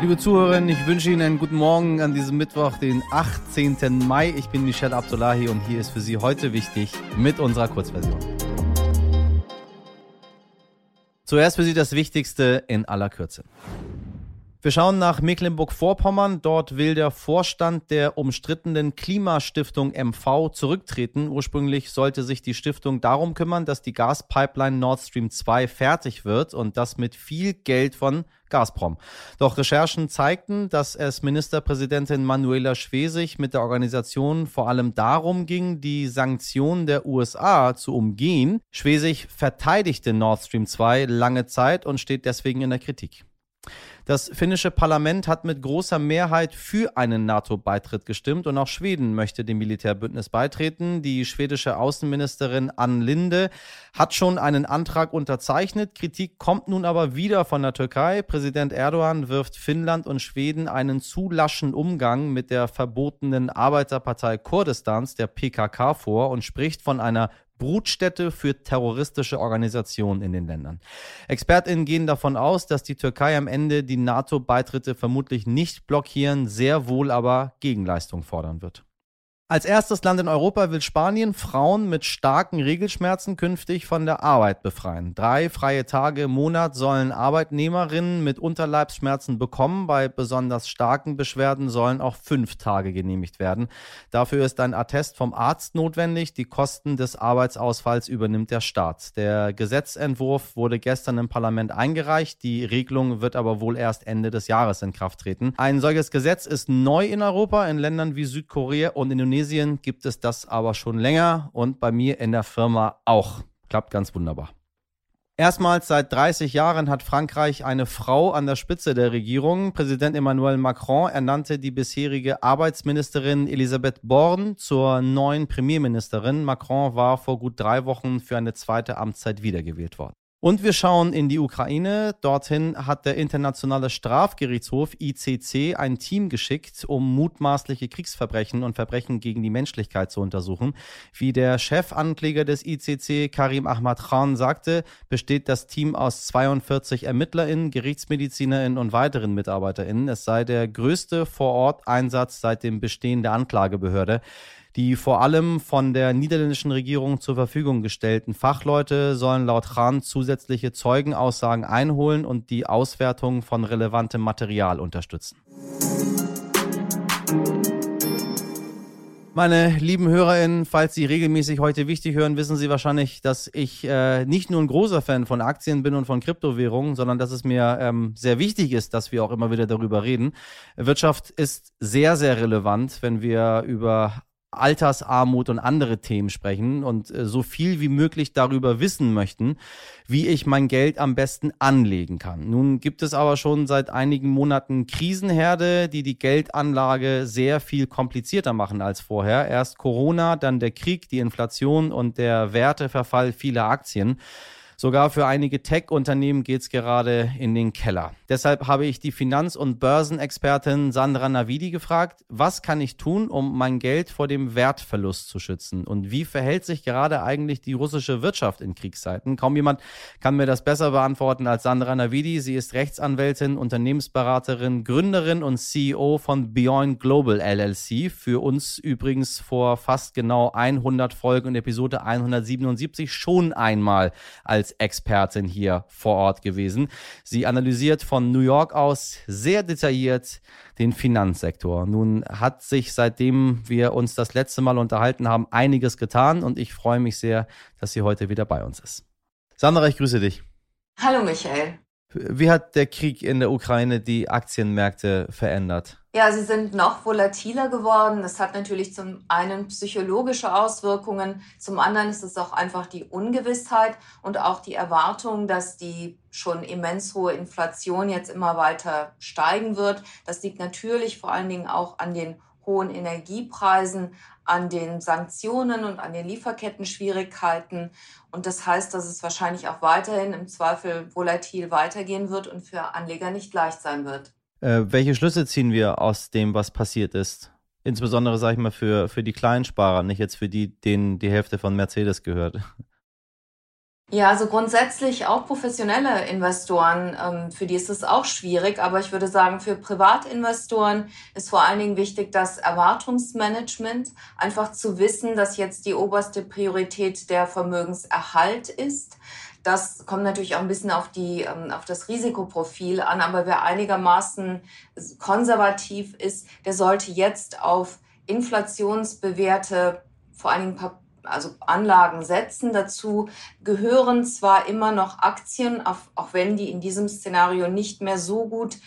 Liebe Zuhörerinnen, ich wünsche Ihnen einen guten Morgen an diesem Mittwoch, den 18. Mai. Ich bin Michelle Abdullahi und hier ist für Sie heute wichtig mit unserer Kurzversion. Zuerst für Sie das Wichtigste in aller Kürze. Wir schauen nach Mecklenburg-Vorpommern. Dort will der Vorstand der umstrittenen Klimastiftung MV zurücktreten. Ursprünglich sollte sich die Stiftung darum kümmern, dass die Gaspipeline Nord Stream 2 fertig wird und das mit viel Geld von Gazprom. Doch Recherchen zeigten, dass es Ministerpräsidentin Manuela Schwesig mit der Organisation vor allem darum ging, die Sanktionen der USA zu umgehen. Schwesig verteidigte Nord Stream 2 lange Zeit und steht deswegen in der Kritik. Das finnische Parlament hat mit großer Mehrheit für einen NATO-Beitritt gestimmt und auch Schweden möchte dem Militärbündnis beitreten. Die schwedische Außenministerin Ann Linde hat schon einen Antrag unterzeichnet. Kritik kommt nun aber wieder von der Türkei. Präsident Erdogan wirft Finnland und Schweden einen zu laschen Umgang mit der verbotenen Arbeiterpartei Kurdistans, der PKK, vor und spricht von einer Brutstätte für terroristische Organisationen in den Ländern. ExpertInnen gehen davon aus, dass die Türkei am Ende die NATO-Beitritte vermutlich nicht blockieren, sehr wohl aber Gegenleistung fordern wird. Als erstes Land in Europa will Spanien Frauen mit starken Regelschmerzen künftig von der Arbeit befreien. Drei freie Tage im Monat sollen Arbeitnehmerinnen mit Unterleibsschmerzen bekommen. Bei besonders starken Beschwerden sollen auch fünf Tage genehmigt werden. Dafür ist ein Attest vom Arzt notwendig. Die Kosten des Arbeitsausfalls übernimmt der Staat. Der Gesetzentwurf wurde gestern im Parlament eingereicht. Die Regelung wird aber wohl erst Ende des Jahres in Kraft treten. Ein solches Gesetz ist neu in Europa. In Ländern wie Südkorea und Indonesien Indonesien gibt es das aber schon länger und bei mir in der Firma auch. Klappt ganz wunderbar. Erstmals seit 30 Jahren hat Frankreich eine Frau an der Spitze der Regierung. Präsident Emmanuel Macron ernannte die bisherige Arbeitsministerin Elisabeth Born zur neuen Premierministerin. Macron war vor gut drei Wochen für eine zweite Amtszeit wiedergewählt worden. Und wir schauen in die Ukraine. Dorthin hat der Internationale Strafgerichtshof ICC ein Team geschickt, um mutmaßliche Kriegsverbrechen und Verbrechen gegen die Menschlichkeit zu untersuchen. Wie der Chefankläger des ICC, Karim Ahmad Khan, sagte, besteht das Team aus 42 ErmittlerInnen, GerichtsmedizinerInnen und weiteren MitarbeiterInnen. Es sei der größte Vor-Ort-Einsatz seit dem Bestehen der Anklagebehörde. Die vor allem von der niederländischen Regierung zur Verfügung gestellten Fachleute sollen laut Khan zusätzliche Zeugenaussagen einholen und die Auswertung von relevantem Material unterstützen. Meine lieben HörerInnen, falls Sie regelmäßig heute wichtig hören, wissen Sie wahrscheinlich, dass ich äh, nicht nur ein großer Fan von Aktien bin und von Kryptowährungen, sondern dass es mir ähm, sehr wichtig ist, dass wir auch immer wieder darüber reden. Wirtschaft ist sehr, sehr relevant, wenn wir über Altersarmut und andere Themen sprechen und äh, so viel wie möglich darüber wissen möchten, wie ich mein Geld am besten anlegen kann. Nun gibt es aber schon seit einigen Monaten Krisenherde, die die Geldanlage sehr viel komplizierter machen als vorher. Erst Corona, dann der Krieg, die Inflation und der Werteverfall vieler Aktien. Sogar für einige Tech-Unternehmen geht es gerade in den Keller. Deshalb habe ich die Finanz- und Börsenexpertin Sandra Navidi gefragt, was kann ich tun, um mein Geld vor dem Wertverlust zu schützen? Und wie verhält sich gerade eigentlich die russische Wirtschaft in Kriegszeiten? Kaum jemand kann mir das besser beantworten als Sandra Navidi. Sie ist Rechtsanwältin, Unternehmensberaterin, Gründerin und CEO von Beyond Global LLC. Für uns übrigens vor fast genau 100 Folgen und Episode 177 schon einmal als Expertin hier vor Ort gewesen. Sie analysiert von New York aus sehr detailliert den Finanzsektor. Nun hat sich seitdem wir uns das letzte Mal unterhalten haben einiges getan und ich freue mich sehr, dass sie heute wieder bei uns ist. Sandra, ich grüße dich. Hallo Michael. Wie hat der Krieg in der Ukraine die Aktienmärkte verändert? Ja, sie sind noch volatiler geworden. Das hat natürlich zum einen psychologische Auswirkungen, zum anderen ist es auch einfach die Ungewissheit und auch die Erwartung, dass die schon immens hohe Inflation jetzt immer weiter steigen wird. Das liegt natürlich vor allen Dingen auch an den hohen Energiepreisen, an den Sanktionen und an den Lieferketten-Schwierigkeiten. Und das heißt, dass es wahrscheinlich auch weiterhin im Zweifel volatil weitergehen wird und für Anleger nicht leicht sein wird. Äh, welche Schlüsse ziehen wir aus dem, was passiert ist? Insbesondere, sage ich mal, für, für die Kleinsparer, nicht jetzt für die, denen die Hälfte von Mercedes gehört. Ja, also grundsätzlich auch professionelle Investoren, ähm, für die ist es auch schwierig, aber ich würde sagen, für Privatinvestoren ist vor allen Dingen wichtig das Erwartungsmanagement, einfach zu wissen, dass jetzt die oberste Priorität der Vermögenserhalt ist. Das kommt natürlich auch ein bisschen auf, die, ähm, auf das Risikoprofil an, aber wer einigermaßen konservativ ist, der sollte jetzt auf inflationsbewährte, vor allen Dingen also Anlagen setzen. Dazu gehören zwar immer noch Aktien, auch wenn die in diesem Szenario nicht mehr so gut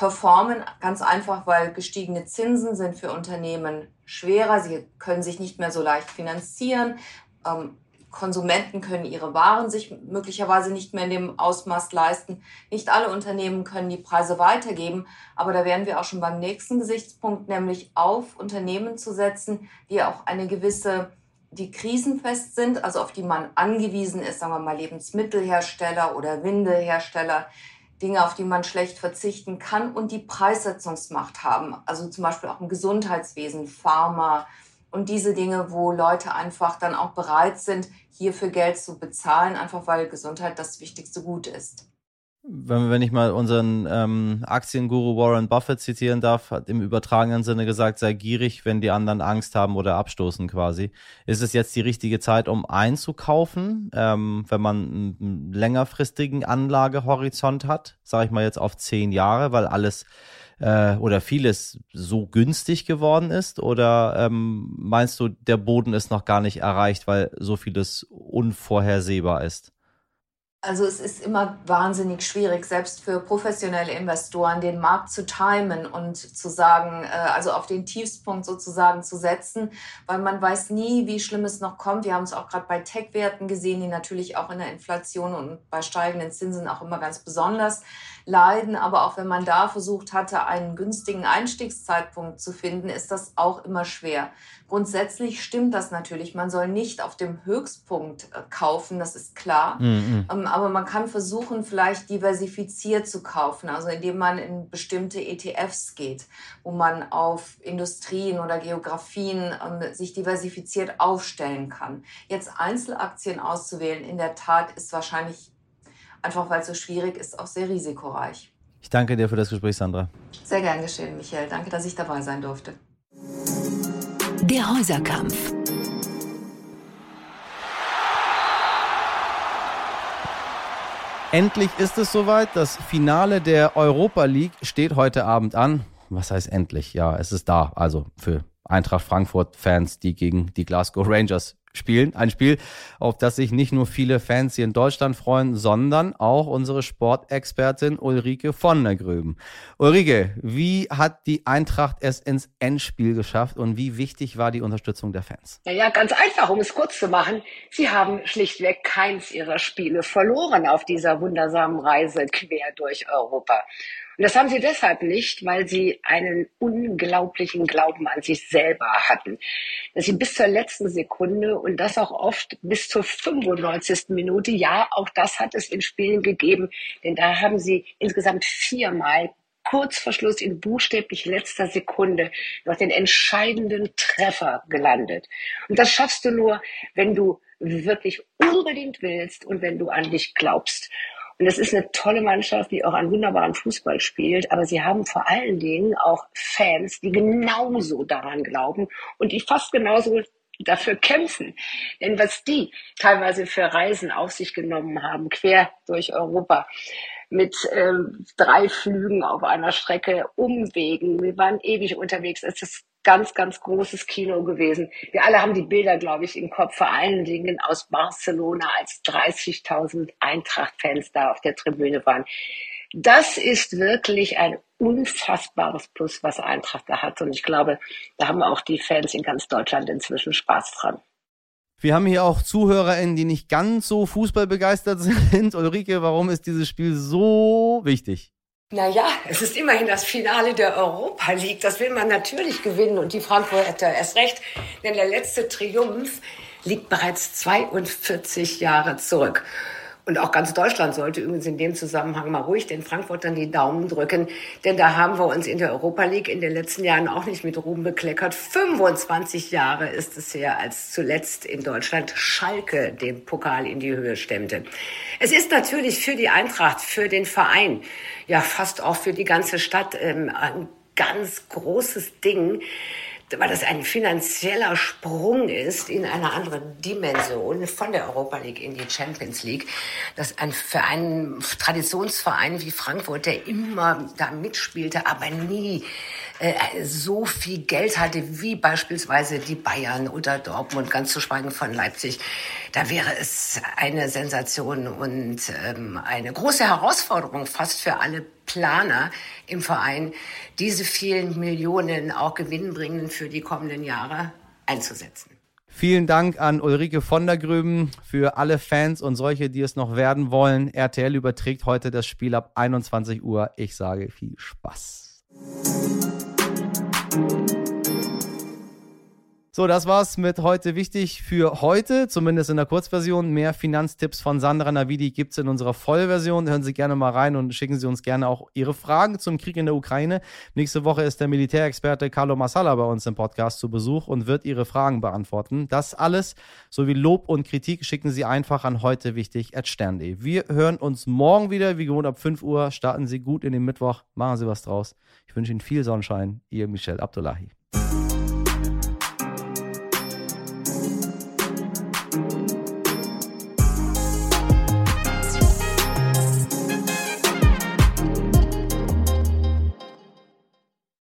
performen, ganz einfach, weil gestiegene Zinsen sind für Unternehmen schwerer. Sie können sich nicht mehr so leicht finanzieren. Ähm, Konsumenten können ihre Waren sich möglicherweise nicht mehr in dem Ausmaß leisten. Nicht alle Unternehmen können die Preise weitergeben, aber da wären wir auch schon beim nächsten Gesichtspunkt, nämlich auf Unternehmen zu setzen, die auch eine gewisse die krisenfest sind, also auf die man angewiesen ist, sagen wir mal Lebensmittelhersteller oder Windelhersteller, Dinge, auf die man schlecht verzichten kann und die Preissetzungsmacht haben. Also zum Beispiel auch im Gesundheitswesen, Pharma und diese Dinge, wo Leute einfach dann auch bereit sind, hierfür Geld zu bezahlen, einfach weil Gesundheit das wichtigste Gut ist wenn, wenn ich mal unseren ähm, Aktienguru Warren Buffett zitieren darf, hat im übertragenen Sinne gesagt, sei gierig, wenn die anderen Angst haben oder abstoßen quasi. Ist es jetzt die richtige Zeit, um einzukaufen, ähm, wenn man einen längerfristigen Anlagehorizont hat, sage ich mal jetzt auf zehn Jahre, weil alles äh, oder vieles so günstig geworden ist? Oder ähm, meinst du, der Boden ist noch gar nicht erreicht, weil so vieles unvorhersehbar ist? Also es ist immer wahnsinnig schwierig, selbst für professionelle Investoren, den Markt zu timen und zu sagen, äh, also auf den Tiefspunkt sozusagen zu setzen, weil man weiß nie, wie schlimm es noch kommt. Wir haben es auch gerade bei Tech-Werten gesehen, die natürlich auch in der Inflation und bei steigenden Zinsen auch immer ganz besonders leiden. Aber auch wenn man da versucht hatte, einen günstigen Einstiegszeitpunkt zu finden, ist das auch immer schwer. Grundsätzlich stimmt das natürlich. Man soll nicht auf dem Höchstpunkt äh, kaufen, das ist klar. Mhm. Aber man kann versuchen, vielleicht diversifiziert zu kaufen, also indem man in bestimmte ETFs geht, wo man auf Industrien oder Geografien ähm, sich diversifiziert aufstellen kann. Jetzt Einzelaktien auszuwählen, in der Tat ist wahrscheinlich einfach weil es so schwierig ist, auch sehr risikoreich. Ich danke dir für das Gespräch, Sandra. Sehr gern geschehen, Michael. Danke, dass ich dabei sein durfte. Der Häuserkampf. Endlich ist es soweit. Das Finale der Europa League steht heute Abend an. Was heißt endlich? Ja, es ist da. Also für Eintracht Frankfurt-Fans, die gegen die Glasgow Rangers spielen. Ein Spiel, auf das sich nicht nur viele Fans hier in Deutschland freuen, sondern auch unsere Sportexpertin Ulrike von der Gröben. Ulrike, wie hat die Eintracht es ins Endspiel geschafft und wie wichtig war die Unterstützung der Fans? Naja, ganz einfach, um es kurz zu machen. Sie haben schlichtweg keins ihrer Spiele verloren auf dieser wundersamen Reise quer durch Europa. Und das haben sie deshalb nicht, weil sie einen unglaublichen Glauben an sich selber hatten. Dass sie bis zur letzten Sekunde und das auch oft bis zur 95. Minute, ja, auch das hat es in Spielen gegeben, denn da haben sie insgesamt viermal kurz vor Schluss in buchstäblich letzter Sekunde noch den entscheidenden Treffer gelandet. Und das schaffst du nur, wenn du wirklich unbedingt willst und wenn du an dich glaubst. Und es ist eine tolle Mannschaft, die auch einen wunderbaren Fußball spielt. Aber sie haben vor allen Dingen auch Fans, die genauso daran glauben und die fast genauso dafür kämpfen. Denn was die teilweise für Reisen auf sich genommen haben, quer durch Europa, mit ähm, drei Flügen auf einer Strecke, Umwegen, wir waren ewig unterwegs. Es ist ganz, ganz großes Kino gewesen. Wir alle haben die Bilder, glaube ich, im Kopf, vor allen Dingen aus Barcelona, als 30.000 Eintracht-Fans da auf der Tribüne waren. Das ist wirklich ein unfassbares Plus, was Eintracht da hat. Und ich glaube, da haben auch die Fans in ganz Deutschland inzwischen Spaß dran. Wir haben hier auch ZuhörerInnen, die nicht ganz so fußballbegeistert sind. Ulrike, warum ist dieses Spiel so wichtig? Naja, es ist immerhin das Finale der Europa League. Das will man natürlich gewinnen und die Frankfurter erst recht, denn der letzte Triumph liegt bereits 42 Jahre zurück. Und auch ganz Deutschland sollte übrigens in dem Zusammenhang mal ruhig den Frankfurtern die Daumen drücken, denn da haben wir uns in der Europa League in den letzten Jahren auch nicht mit Ruhm bekleckert. 25 Jahre ist es her, als zuletzt in Deutschland Schalke den Pokal in die Höhe stemmte. Es ist natürlich für die Eintracht, für den Verein, ja fast auch für die ganze Stadt ähm, ein ganz großes Ding, weil das ein finanzieller Sprung ist in eine andere Dimension von der Europa League in die Champions League. Das ein, für einen Traditionsverein wie Frankfurt, der immer da mitspielte, aber nie äh, so viel Geld hatte wie beispielsweise die Bayern oder Dortmund, ganz zu schweigen von Leipzig, da wäre es eine Sensation und ähm, eine große Herausforderung fast für alle Planer im Verein, diese vielen Millionen auch gewinnbringend für die kommenden Jahre einzusetzen. Vielen Dank an Ulrike von der Gröben für alle Fans und solche, die es noch werden wollen. RTL überträgt heute das Spiel ab 21 Uhr. Ich sage viel Spaß. So, das war's mit heute wichtig für heute, zumindest in der Kurzversion. Mehr Finanztipps von Sandra Navidi gibt's in unserer Vollversion. Hören Sie gerne mal rein und schicken Sie uns gerne auch Ihre Fragen zum Krieg in der Ukraine. Nächste Woche ist der Militärexperte Carlo Massala bei uns im Podcast zu Besuch und wird Ihre Fragen beantworten. Das alles sowie Lob und Kritik schicken Sie einfach an heute wichtig at. Wir hören uns morgen wieder, wie gewohnt ab 5 Uhr. Starten Sie gut in den Mittwoch, machen Sie was draus. Ich wünsche Ihnen viel Sonnenschein. Ihr Michel Abdullahi.